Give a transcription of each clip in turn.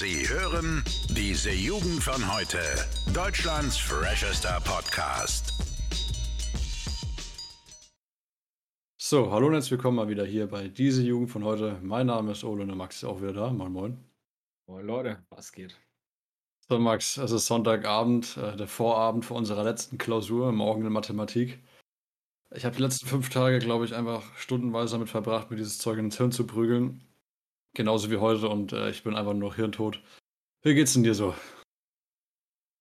Sie hören diese Jugend von heute. Deutschlands freshester Podcast. So, hallo und herzlich willkommen mal wieder hier bei diese Jugend von heute. Mein Name ist Ole und der Max ist auch wieder da. Moin, moin. Moin Leute, was geht? So, Max, es ist Sonntagabend, äh, der Vorabend vor unserer letzten Klausur, morgen in Mathematik. Ich habe die letzten fünf Tage, glaube ich, einfach stundenweise damit verbracht, mir dieses Zeug ins Hirn zu prügeln. Genauso wie heute und äh, ich bin einfach nur noch hirntot. Wie geht's denn dir so?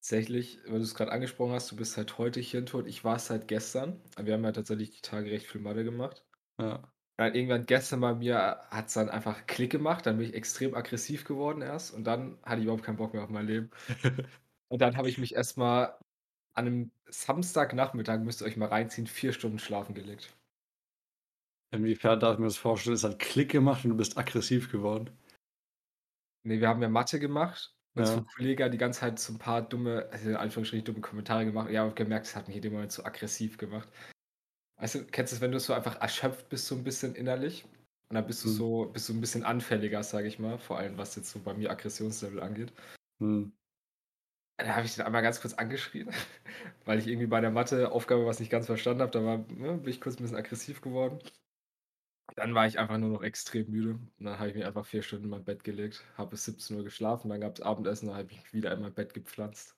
Tatsächlich, weil du es gerade angesprochen hast, du bist halt heute hirntot. Ich war es seit gestern. Wir haben ja tatsächlich die Tage recht viel Mathe gemacht. Ja. Dann irgendwann gestern bei mir hat es dann einfach Klick gemacht. Dann bin ich extrem aggressiv geworden erst. Und dann hatte ich überhaupt keinen Bock mehr auf mein Leben. und dann habe ich mich erstmal an einem Samstagnachmittag, müsst ihr euch mal reinziehen, vier Stunden schlafen gelegt. Inwiefern darf ich mir das vorstellen? Es hat Klick gemacht und du bist aggressiv geworden. Nee, wir haben ja Mathe gemacht. Und Ja. so ein Kollege hat die ganze Zeit so ein paar dumme, also in Anführungsstrichen dumme Kommentare gemacht. Ja, und gemerkt, es hat mich in dem Moment so aggressiv gemacht. Weißt du, kennst du es, wenn du so einfach erschöpft bist, so ein bisschen innerlich? Und dann bist du Hm. so, bist du ein bisschen anfälliger, sage ich mal, vor allem was jetzt so bei mir Aggressionslevel angeht. Hm. Da habe ich den einmal ganz kurz angeschrien, weil ich irgendwie bei der Mathe-Aufgabe was nicht ganz verstanden habe. Da war, ne, bin ich kurz ein bisschen aggressiv geworden. Dann war ich einfach nur noch extrem müde. Und dann habe ich mich einfach vier Stunden in mein Bett gelegt, habe bis 17 Uhr geschlafen, dann gab es Abendessen, dann habe ich mich wieder in mein Bett gepflanzt.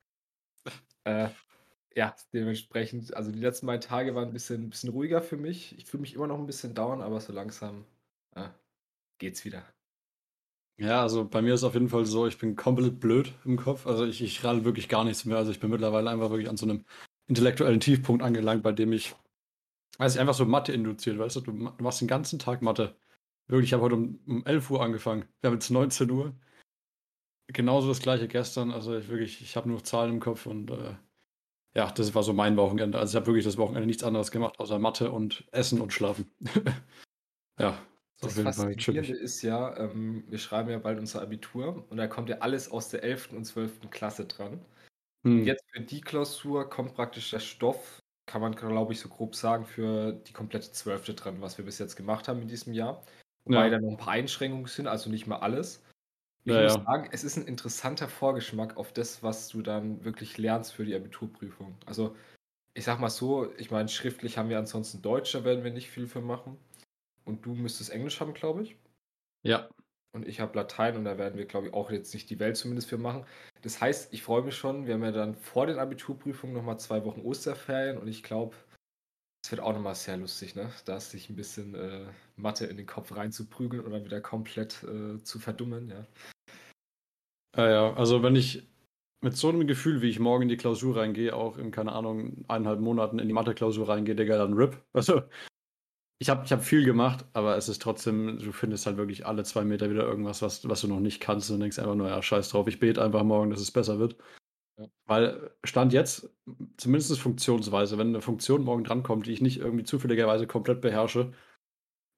Äh, ja, dementsprechend, also die letzten beiden Tage waren ein bisschen, bisschen ruhiger für mich. Ich fühle mich immer noch ein bisschen down, aber so langsam äh, geht's wieder. Ja, also bei mir ist auf jeden Fall so, ich bin komplett blöd im Kopf. Also ich, ich ralle wirklich gar nichts mehr. Also ich bin mittlerweile einfach wirklich an so einem intellektuellen Tiefpunkt angelangt, bei dem ich, ich, einfach so Mathe induziert, weißt du, du, ma- du machst den ganzen Tag Mathe. Wirklich, ich habe heute um, um 11 Uhr angefangen. Wir haben jetzt 19 Uhr. Genauso das gleiche gestern. Also ich wirklich, ich habe nur Zahlen im Kopf und äh, ja, das war so mein Wochenende. Also ich habe wirklich das Wochenende nichts anderes gemacht, außer Mathe und Essen und Schlafen. ja, Das Faszinierende ist ja, ähm, wir schreiben ja bald unser Abitur und da kommt ja alles aus der 11. und 12. Klasse dran. Hm. Jetzt für die Klausur kommt praktisch der Stoff, kann man glaube ich so grob sagen, für die komplette 12. dran, was wir bis jetzt gemacht haben in diesem Jahr. Wobei Ja. da noch ein paar Einschränkungen sind, also nicht mal alles. Ich Ja, muss ja. sagen, es ist ein interessanter Vorgeschmack auf das, was du dann wirklich lernst für die Abiturprüfung. Also, ich sag mal so, ich meine, schriftlich haben wir ansonsten Deutsch, da werden wir nicht viel für machen. Und du müsstest Englisch haben, glaube ich. Ja, Und ich habe Latein und da werden wir, glaube ich, auch jetzt nicht die Welt zumindest für machen. Das heißt, ich freue mich schon. Wir haben ja dann vor den Abiturprüfungen nochmal zwei Wochen Osterferien und ich glaube, es wird auch nochmal sehr lustig, ne? Da sich ein bisschen äh, Mathe in den Kopf reinzuprügeln dann wieder komplett äh, zu verdummen, ja. Ja, ja, also wenn ich mit so einem Gefühl, wie ich morgen in die Klausur reingehe, auch in, keine Ahnung, eineinhalb Monaten in die Mathe-Klausur reingehe, Digga, dann RIP. Also, ich habe ich hab viel gemacht, aber es ist trotzdem, du findest halt wirklich alle zwei Meter wieder irgendwas, was, was du noch nicht kannst und denkst einfach nur, ja, scheiß drauf, ich bete einfach morgen, dass es besser wird. Ja. Weil Stand jetzt, zumindest funktionsweise, wenn eine Funktion morgen drankommt, die ich nicht irgendwie zufälligerweise komplett beherrsche,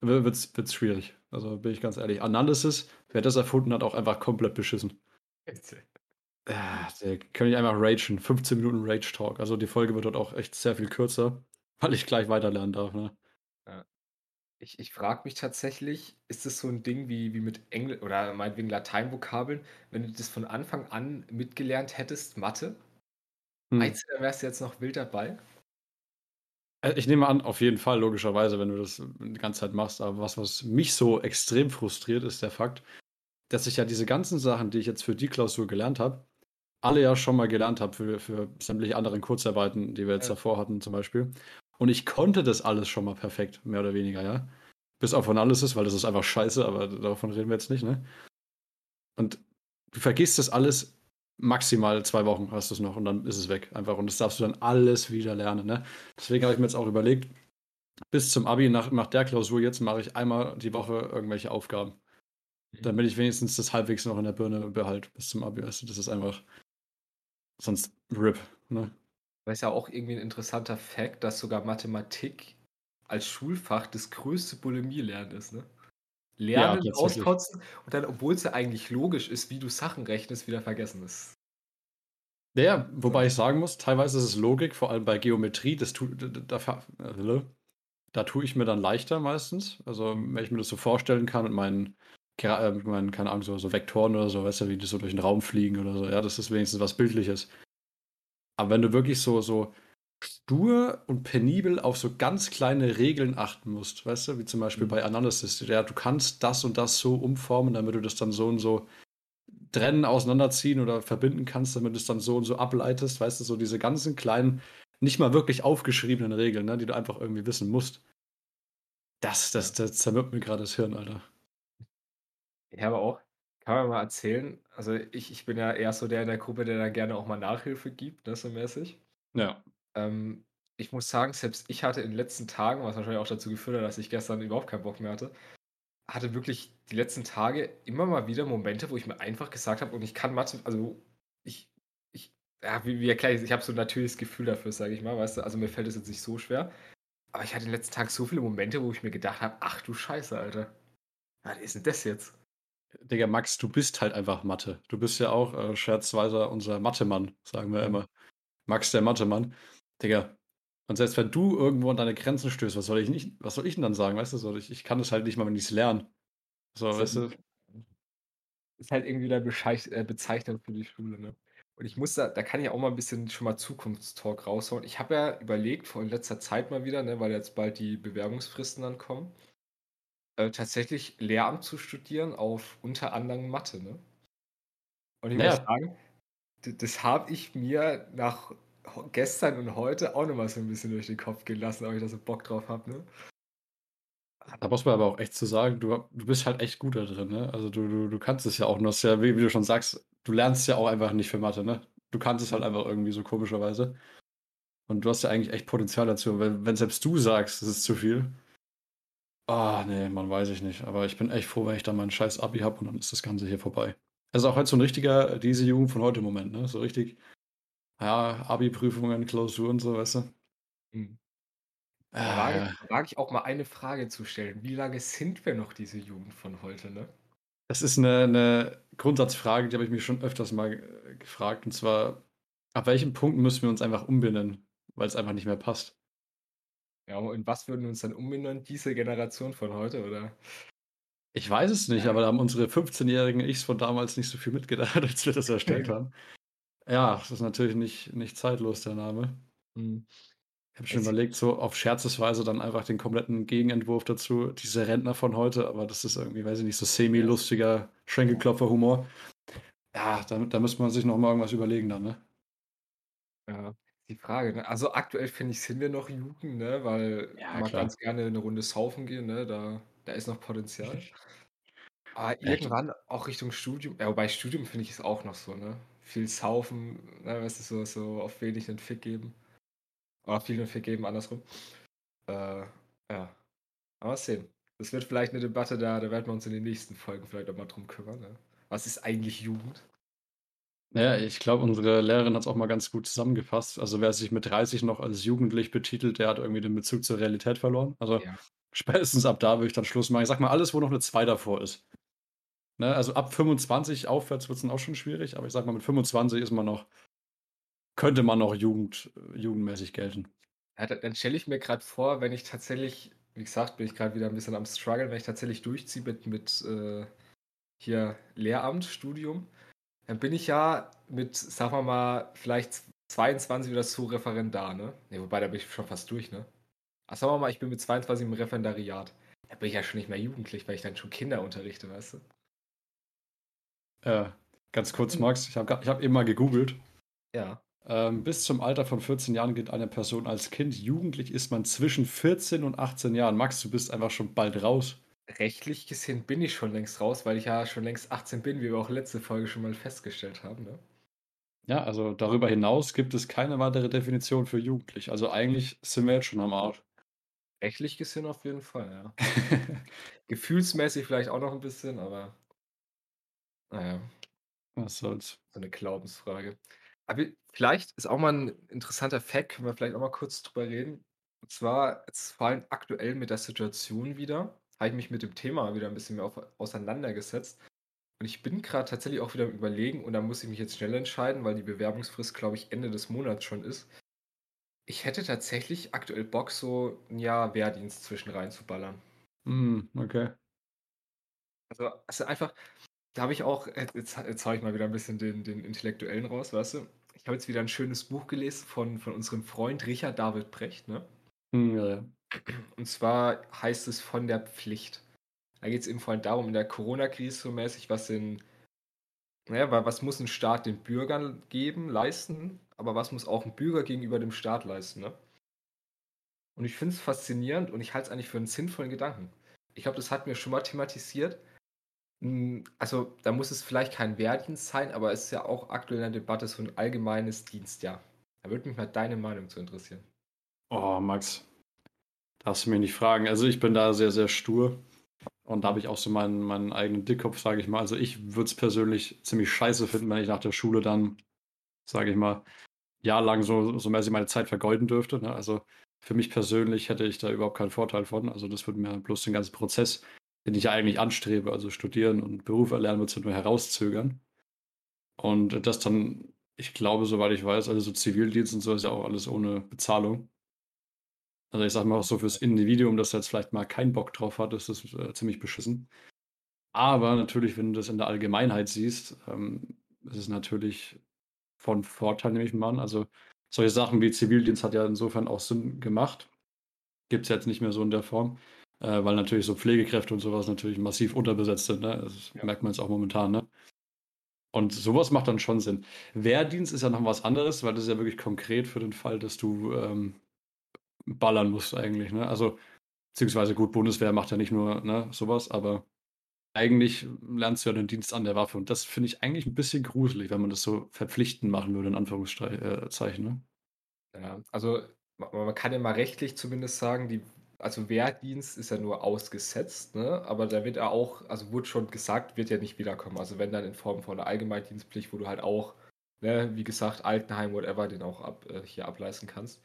wird es schwierig. Also bin ich ganz ehrlich. Analysis, wer das erfunden hat, auch einfach komplett beschissen. Ja, der kann ich einfach ragen. 15 Minuten Rage-Talk. Also die Folge wird dort auch echt sehr viel kürzer, weil ich gleich weiterlernen darf. Ne? Ich, ich frage mich tatsächlich, ist das so ein Ding wie, wie mit Englisch oder meinetwegen Lateinvokabeln, wenn du das von Anfang an mitgelernt hättest, Mathe? Hm. Meinst du, da wärst du jetzt noch wild dabei? Äh, Ich nehme an, auf jeden Fall, logischerweise, wenn du das die ganze Zeit machst. Aber was, was mich so extrem frustriert, ist der Fakt, dass ich ja diese ganzen Sachen, die ich jetzt für die Klausur gelernt habe, alle ja schon mal gelernt habe für, für sämtliche anderen Kurzarbeiten, die wir jetzt Ja. davor hatten, zum Beispiel. Und ich konnte das alles schon mal perfekt, mehr oder weniger, ja. Bis auf Analysis, weil das ist einfach scheiße, aber davon reden wir jetzt nicht, ne? Und du vergisst das alles, maximal zwei Wochen hast du es noch und dann ist es weg, einfach. Und das darfst du dann alles wieder lernen, ne? Deswegen habe ich mir jetzt auch überlegt, bis zum Abi, nach, nach der Klausur jetzt, mache ich einmal die Woche irgendwelche Aufgaben. Damit ich wenigstens das halbwegs noch in der Birne behalte bis zum Abi. Also das ist einfach sonst RIP. Ne? Aber ist ja auch irgendwie ein interessanter Fakt, dass sogar Mathematik als Schulfach das größte Bulimie-Lernen ist, ne? Lernen, tatsächlich. auskotzen und dann, obwohl es ja eigentlich logisch ist, wie du Sachen rechnest, wieder vergessen ist. Ja, wobei ich sagen muss, teilweise ist es Logik, vor allem bei Geometrie, das tu, da, da, da, da tue ich mir dann leichter meistens. Also, wenn ich mir das so vorstellen kann mit meinen äh, ich meine, keine Ahnung, so, so Vektoren oder so, weißt du, wie die so durch den Raum fliegen oder so. Ja, das ist wenigstens was Bildliches. Aber wenn du wirklich so, so stur und penibel auf so ganz kleine Regeln achten musst, weißt du, wie zum Beispiel Mhm. bei Analysis, ja, du kannst das und das so umformen, damit du das dann so und so trennen, auseinanderziehen oder verbinden kannst, damit du es dann so und so ableitest, weißt du, so diese ganzen kleinen, nicht mal wirklich aufgeschriebenen Regeln, ne, die du einfach irgendwie wissen musst. Das, das, das zermürbt mir gerade das Hirn, Alter. Ich habe auch kann man mal erzählen, also ich ich bin ja eher so der in der Gruppe, der dann gerne auch mal Nachhilfe gibt, ne, so mäßig. Ja. Ähm, ich muss sagen, selbst ich hatte in den letzten Tagen, was wahrscheinlich auch dazu geführt hat, dass ich gestern überhaupt keinen Bock mehr hatte, hatte wirklich die letzten Tage immer mal wieder Momente, wo ich mir einfach gesagt habe, und ich kann Mathe, also ich, ich, ja, wie, wie erkläre ich? Ich habe so ein natürliches Gefühl dafür, sage ich mal, weißt du, also mir fällt es jetzt nicht so schwer. Aber ich hatte in den letzten Tagen so viele Momente, wo ich mir gedacht habe, ach du Scheiße, Alter. Was ist denn das jetzt? Digga, Max, du bist halt einfach Mathe. Du bist ja auch äh, scherzweise unser Mathe-Mann, sagen wir Ja. immer. Max, der Mathe-Mann. Digga. Und selbst wenn du irgendwo an deine Grenzen stößt, was soll ich nicht, was soll ich denn dann sagen? Weißt du, so, ich, ich kann das halt nicht mal, wenn ich es lerne. So, Das weißt ist, du? ist halt irgendwie wieder Bescheid, äh, Bezeichnung für die Schule, ne? Und ich muss da, da kann ich auch mal ein bisschen schon mal Zukunftstalk raushauen. Ich habe ja überlegt, vor in letzter Zeit mal wieder, ne, weil jetzt bald die Bewerbungsfristen dann kommen, äh, tatsächlich Lehramt zu studieren auf unter anderem Mathe, ne? Und ich muss Naja, sagen, d- das habe ich mir nach gestern und heute auch nochmal so ein bisschen durch den Kopf gehen lassen, ob ich da so Bock drauf habe, ne? da muss man aber auch echt zu sagen, du, du bist halt echt gut da drin, ne? Also du, du, du kannst es ja auch, und das ja, wie, wie du schon sagst, du lernst ja auch einfach nicht für Mathe, ne? Du kannst es halt einfach irgendwie so komischerweise. Und du hast ja eigentlich echt Potenzial dazu. Wenn, wenn selbst du sagst, es ist zu viel. Ah, nee, man weiß ich nicht. Aber ich bin echt froh, wenn ich dann mein scheiß Abi habe und dann ist das Ganze hier vorbei. Es ist auch heute so ein richtiger, diese Jugend von heute Moment, ne? So richtig, ja, Abi-Prüfungen, Klausuren, so, weißt du? Mhm. Da wage, ja. da wage ich auch mal eine Frage zu stellen. Wie lange sind wir noch diese Jugend von heute, ne? Das ist eine, eine Grundsatzfrage, die habe ich mich schon öfters mal äh, gefragt. Und zwar, ab welchem Punkt müssen wir uns einfach umbenennen, weil es einfach nicht mehr passt? Ja, und was würden wir uns dann umbenennen? Diese Generation von heute, oder? Ich weiß es nicht, aber da haben unsere 15-jährigen Ichs von damals nicht so viel mitgedacht, als wir das erstellt haben. Ja, das ist natürlich nicht, nicht zeitlos, der Name. Hm. Ich habe schon Es- überlegt, so auf Scherzesweise dann einfach den kompletten Gegenentwurf dazu, diese Rentner von heute, aber das ist irgendwie, weiß ich nicht, so semi-lustiger Schenkelklopfer-Humor. Ja, da, da müsste man sich noch mal irgendwas überlegen dann, ne? Ja, die Frage, ne? Also aktuell finde ich, sind wir noch Jugend, ne? Weil Ja, mal klar. ganz gerne eine Runde saufen gehen, ne? Da, da ist noch Potenzial. Aber Ja, ich- irgendwann auch Richtung Studium, ja, wobei Studium finde ich es auch noch so, ne? Viel saufen, ne? Weißt du, so, so auf wenig einen Fick geben. Oder viel einen Fick geben, andersrum. Äh, ja. Aber mal sehen. Das wird vielleicht eine Debatte, da, da werden wir uns in den nächsten Folgen vielleicht auch mal drum kümmern, ne? Was ist eigentlich Jugend? Naja, ich glaube, unsere Lehrerin hat es auch mal ganz gut zusammengefasst. Also wer sich mit 30 noch als jugendlich betitelt, der hat irgendwie den Bezug zur Realität verloren. Also Ja. spätestens ab da würde ich dann Schluss machen. Ich sag mal, alles, wo noch eine 2 davor ist. Ne? Also ab 25 aufwärts wird es dann auch schon schwierig, aber ich sag mal, mit 25 ist man noch, könnte man noch Jugend, jugendmäßig gelten. Ja, da- dann stelle ich mir gerade vor, wenn ich tatsächlich, wie gesagt, bin ich gerade wieder ein bisschen am struggle, wenn ich tatsächlich durchziehe mit, mit äh, hier Lehramt, Studium, dann bin ich ja mit, sagen wir mal, vielleicht 22 oder so Referendar, ne? Ne, wobei, da bin ich schon fast durch, ne? Ach, sagen wir mal, ich bin mit 22 im Referendariat. Da bin ich ja schon nicht mehr jugendlich, weil ich dann schon Kinder unterrichte, weißt du? Äh, ganz kurz, Max, ich habe ich hab eben mal gegoogelt. Ja. Ähm, bis zum Alter von 14 Jahren gilt eine Person als Kind. Jugendlich ist man zwischen 14 und 18 Jahren. Max, du bist einfach schon bald raus. Rechtlich gesehen bin ich schon längst raus, weil ich ja schon längst 18 bin, wie wir auch letzte Folge schon mal festgestellt haben, ne? Ja, also darüber hinaus gibt es keine weitere Definition für jugendlich. Also eigentlich sind wir jetzt schon am Arsch. Rechtlich gesehen auf jeden Fall, ja. Gefühlsmäßig vielleicht auch noch ein bisschen, aber naja, Was soll's. so eine Glaubensfrage. Aber vielleicht ist auch mal ein interessanter Fact, können wir vielleicht auch mal kurz drüber reden. Und zwar vor allem aktuell mit der Situation wieder, habe ich mich mit dem Thema wieder ein bisschen mehr auf, auseinandergesetzt. Und ich bin gerade tatsächlich auch wieder am Überlegen und da muss ich mich jetzt schnell entscheiden, weil die Bewerbungsfrist, glaube ich, Ende des Monats schon ist. Ich hätte tatsächlich aktuell Bock, so ein Jahr Wehrdienst zwischen reinzuballern. Hm, okay. Also also einfach da habe ich auch jetzt jetzt haue ich mal wieder 'n bisschen den den Intellektuellen raus, weißt du? Ich habe jetzt wieder 'n schönes Buch gelesen von von unserem Freund Richard David Precht, ne? Mhm, ja, ja. Und zwar heißt es „Von der Pflicht“. Da geht's eben vor allem darum, in der Corona-Krise so mäßig, was sind na ja, wa was muss 'n Staat den Bürgern geben, leisten, aber was muss auch 'n Bürger gegenüber dem Staat leisten, ne? Und ich finde es faszinierend und ich halte es eigentlich für 'n sinnvollen Gedanken. Ich glaube, das hatten wir schon mal thematisiert. Hm, also, da muss es vielleicht kein Wehrdienst sein, aber es ist ja auch aktuell in der Debatte so 'n allgemeines Dienstjahr. Da würde mich mal deine Meinung zu interessieren. Oh, Max, darfst du mich nicht fragen. Also, ich bin da sehr, sehr stur und da habe ich auch so meinen meinen eigenen Dickkopf, sage ich mal. Also, ich würde es persönlich ziemlich scheiße finden, wenn ich nach der Schule dann, sage ich mal, jahrelang so so mäßig meine Zeit vergeuden dürfte, ne? Also, für mich persönlich hätte ich da überhaupt keinen Vorteil von. Also, das würde mir bloß den ganzen Prozess, den ich ja eigentlich anstrebe, also studieren und Beruf erlernen, würde es halt nur herauszögern. Und das dann ich glaube, soweit ich weiß, also so Zivildienst und so ist ja auch alles ohne Bezahlung. Also, ich sage mal auch so fürs Individuum, das jetzt vielleicht mal keinen Bock drauf hat, ist das, äh, ziemlich beschissen. Aber natürlich, wenn du das in der Allgemeinheit siehst, ähm, ist es natürlich von Vorteil, nehme ich mal an. Also, solche Sachen wie Zivildienst hat ja insofern auch Sinn gemacht. Gibt's jetzt nicht mehr so in der Form, äh, weil natürlich so Pflegekräfte und so was natürlich massiv unterbesetzt sind, ne? Das Ja. merkt man jetzt auch momentan, ne? Und so was macht dann schon Sinn. Wehrdienst ist ja noch was anderes, weil das ist ja wirklich konkret für den Fall, dass du, ähm, ballern musst eigentlich, ne? Also, beziehungsweise gut, Bundeswehr macht ja nicht nur, ne, so was, aber eigentlich lernst du ja den Dienst an der Waffe und das finde ich eigentlich 'n bisschen gruselig, wenn man das so verpflichtend machen würde in Anführungsstrei äh, ne? Ja, also, ma man kann ja mal rechtlich zumindest sagen, die also, Wehrdienst ist ja nur ausgesetzt, ne? Aber da wird ja auch also, wurde schon gesagt, wird ja nicht wiederkommen. Also, wenn dann in Form von 'ner Allgemeindienstpflicht, wo du halt auch, ne, wie gesagt, Altenheim, whatever, den auch ab äh, hier ableisten kannst.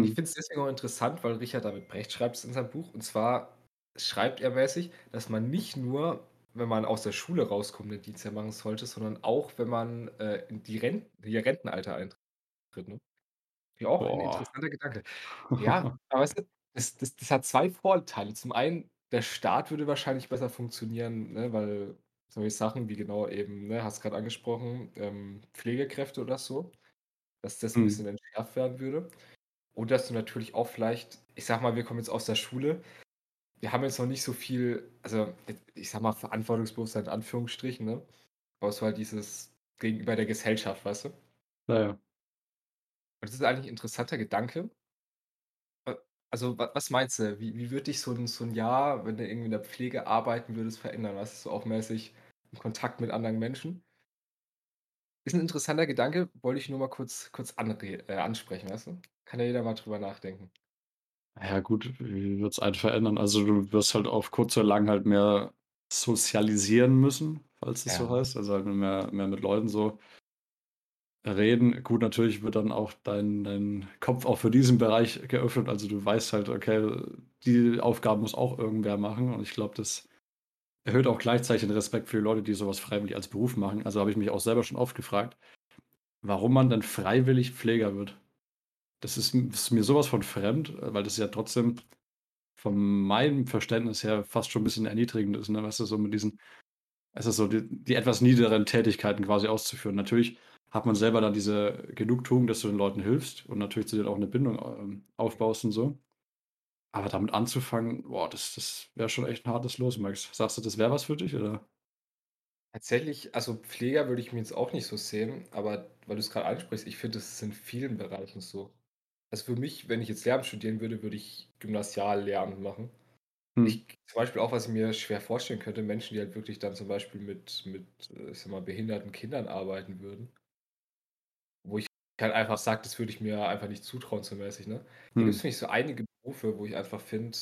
Ich Mhm. finde es deswegen auch interessant, weil Richard David Precht schreibt es in seinem Buch. Und zwar schreibt er mäßig, dass man nicht nur, wenn man aus der Schule rauskommt, 'nen Dienstjahr machen sollte, sondern auch, wenn man, äh, in die Ren ihr Rentenalter eintritt, ne? Ja, auch ein Boah. interessanter Gedanke. Ja, aber weißt du, das das das hat 2 Vorteile. Zum einen, der Staat würde wahrscheinlich besser funktionieren, ne, weil solche Sachen wie genau eben, ne, hast grad angesprochen, ähm, Pflegekräfte oder so, dass das 'n Mhm. bisschen entschärft werden würde. Und dass du natürlich auch vielleicht ich sage mal, wir kommen jetzt aus der Schule. Wir haben jetzt noch nicht so viel also, ich sage mal, Verantwortungsbewusstsein in Anführungsstrichen, ne? Aber so halt dieses gegenüber der Gesellschaft, weißt du? Ja, ja. Und das ist eigentlich 'n interessanter Gedanke. Äh, also, wa was meinst du? Wie wie würde dich so 'n so 'n Jahr, wenn du irgendwie in der Pflege arbeiten würdest, verändern? Weißt du, so auch mäßig im Kontakt mit anderen Menschen? Ist 'n interessanter Gedanke, wollte ich nur mal kurz kurz anre äh, ansprechen, weißt du? Kann ja jeder mal drüber nachdenken. Ja gut, wie wird's einen verändern? Also, du wirst halt auf kurz oder lang halt mehr sozialisieren müssen, falls es so Ja. heißt, also halt mehr mehr mit Leuten so reden. Gut, natürlich wird dann auch dein dein Kopf auch für diesen Bereich geöffnet. Also, du weißt halt, okay, die Aufgaben muss auch irgendwer machen und ich glaube, das erhöht auch gleichzeitig den Respekt für die Leute, die so was freiwillig als Beruf machen. Also, habe ich mich auch selber schon oft gefragt, warum man denn freiwillig Pfleger wird. Das ist ist mir so was von fremd, weil das ja trotzdem von meinem Verständnis her fast schon 'n bisschen erniedrigend ist, ne? Weißt du, so mit diesen es ist so die die etwas niederen Tätigkeiten quasi auszuführen. Natürlich hat man selber dann diese Genugtuung, dass du den Leuten hilfst und natürlich zu denen auch 'ne Bindung, ähm, aufbaust und so. Aber damit anzufangen, boah, das das wäre schon echt 'n hartes Los, Max. Sagst du, das wäre was für dich, oder? Tatsächlich, also Pfleger würde ich mich jetzt auch nicht so sehen, aber weil du's grad ansprichst, ich finde, das ist in vielen Bereichen so. Also, für mich, wenn ich jetzt Lehramt studieren würde, würde ich Gymnasiallehramt machen. Mhm. Ich zum Beispiel auch, was ich mir schwer vorstellen könnte, Menschen, die halt wirklich dann zum Beispiel mit mit, äh, ich sage mal, behinderten Kindern arbeiten würden. Wo ich halt einfach sage, das würde ich mir einfach nicht zutrauen so mäßig, ne? Da gibt's Mhm. für mich so einige Berufe, wo ich einfach finde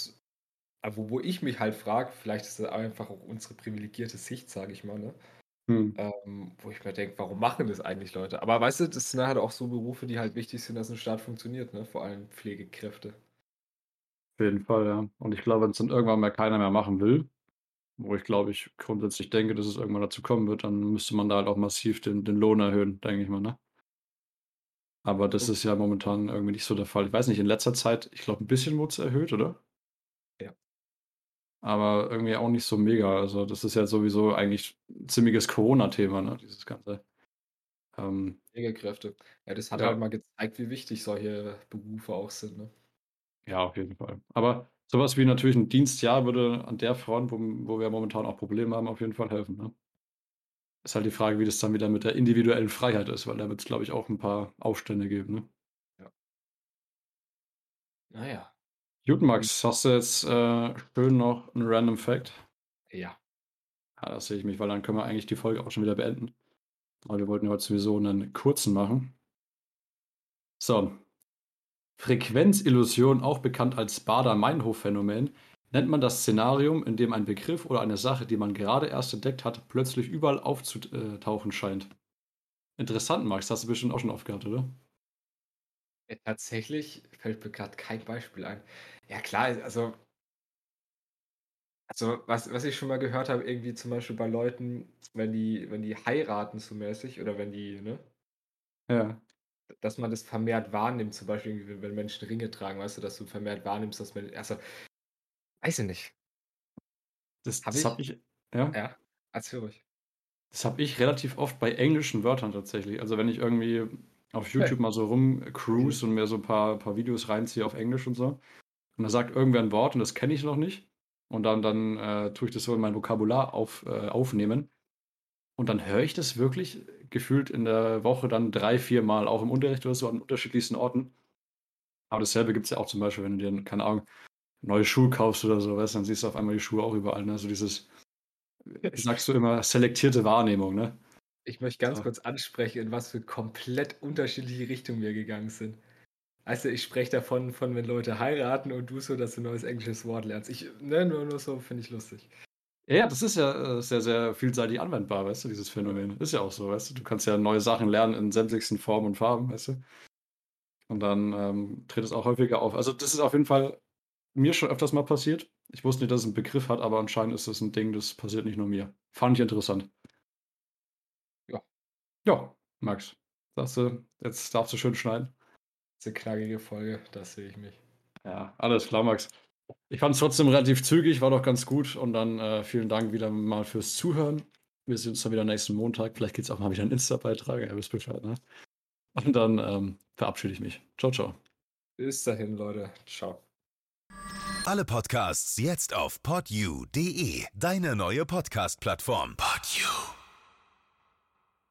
ah, wo wo ich mich halt frage, vielleicht ist das einfach auch unsere privilegierte Sicht, sage ich mal, ne? Mhm. Ähm, wo ich mir denke: „Warum machen das eigentlich Leute?“ Aber weißt du, das sind halt auch so Berufe, die halt wichtig sind, dass 'n Staat funktioniert, ne? Vor allem Pflegekräfte. Auf jeden Fall, ja. Und ich glaube, wenn's dann irgendwann mal keiner mehr machen will, wo ich glaube ich grundsätzlich denke, dass es irgendwann dazu kommen wird, dann müsste man da halt auch massiv den den Lohn erhöhen, denke ich mal, ne? Aber das ist ja momentan irgendwie nicht so der Fall. Ich weiß nicht, in letzter Zeit, ich glaube, 'n bisschen wurde es erhöht, oder? Aber irgendwie auch nicht so mega. Also, das ist ja sowieso eigentlich 'n ziemliches Corona-Thema, ne, dieses Ganze. Ähm, Pflegekräfte. Ja, das hat ja, halt mal gezeigt, wie wichtig solche Berufe auch sind, ne? ja, auf jeden Fall. Aber sowas wie natürlich ein Dienstjahr würde an der Front, wo wo wir momentan auch Probleme haben, auf jeden Fall helfen, ne? Ist halt die Frage, wie das dann wieder mit der individuellen Freiheit ist, weil da wird es, glaube ich, auch ein paar Aufstände geben, ne? Ja. Na ja. Gut, Max, hast du jetzt, äh, schön noch 'n Random Fact? ja. Ja, das sehe ich mich, weil dann können wir eigentlich die Folge auch schon wieder beenden, weil wir wollten ja heute sowieso einen kurzen machen. So, Frequenzillusion, auch bekannt als Baader-Meinhof-Phänomen, nennt man das Szenarium, in dem ein Begriff oder eine Sache, die man gerade erst entdeckt hat, plötzlich überall aufzutauchen scheint. Interessant, Max, hast du bestimmt auch schon oft gehabt, oder? Ja, tatsächlich fällt mir grad kein Beispiel ein. Ja klar, also also, was was ich schon mal gehört habe, irgendwie zum Beispiel bei Leuten, wenn die wenn die heiraten so mäßig oder wenn die ne, Ja. dass man das vermehrt wahrnimmt, zum Beispiel wenn Menschen Ringe tragen, weißt du, dass du vermehrt wahrnimmst, dass man also, weiß ich nicht. Das Habe das habe ich ich ja, ja, erzähl ruhig. das habe ich relativ oft bei englischen Wörtern tatsächlich. Also, wenn ich irgendwie auf Okay. YouTube mal so rumcruise und mir so 'n paar paar Videos reinziehe auf Englisch und so und da sagt irgendwer 'n Wort und das kenne ich noch nicht und dann dann, äh, tue ich das so in mein Vokabular auf äh, aufnehmen und dann höre ich das wirklich gefühlt in der Woche dann 3, 4 Mal, auch im Unterricht oder so an unterschiedlichsten Orten. Aber dasselbe gibt's ja auch zum Beispiel, wenn du dir, keine Ahnung, neue Schuhe kaufst oder so, weißt dann siehst du auf einmal die Schuhe auch überall, ne? So dieses, wie sagst du immer, selektierte Wahrnehmung, ne? Ich möchte ganz So. kurz ansprechen, in was für komplett unterschiedliche Richtungen wir gegangen sind. Weißt du, ich spreche davon, von wenn Leute heiraten und du so, dass du 'n neues englisches Wort lernst. Ich ne, nur nur so, finde ich lustig. Ja, ja, das ist ja, äh, sehr, sehr vielseitig anwendbar, weißt du, dieses Phänomen. Ist ja auch so, weißt du? Du kannst ja neue Sachen lernen in sämtlichsten Formen und Farben, weißt du? Und dann, ähm, tritt es auch häufiger auf. Also, das ist auf jeden Fall mir schon öfters mal passiert. Ich wusste nicht, dass es 'n Begriff hat, aber anscheinend ist das 'n Ding, das passiert nicht nur mir. Fand ich interessant. Ja, Max, sagst du, jetzt darfst du schön schneiden. ist 'ne knackige Folge, das sehe ich mich. Ja, alles klar, Max. Ich fand es trotzdem relativ zügig, war doch ganz gut und dann, äh, vielen Dank wieder mal fürs Zuhören. Wir sehen uns dann wieder nächsten Montag. Vielleicht gibt's auch mal wieder 'n Insta-Beitrag, ihr wisst Bescheid, ne? Und dann, ähm, verabschiede ich mich. Tschau, tschau. Bis dahin, Leute. Tschau. Alle Podcasts jetzt auf podyou.de, deine neue Podcast-Plattform. Podyou.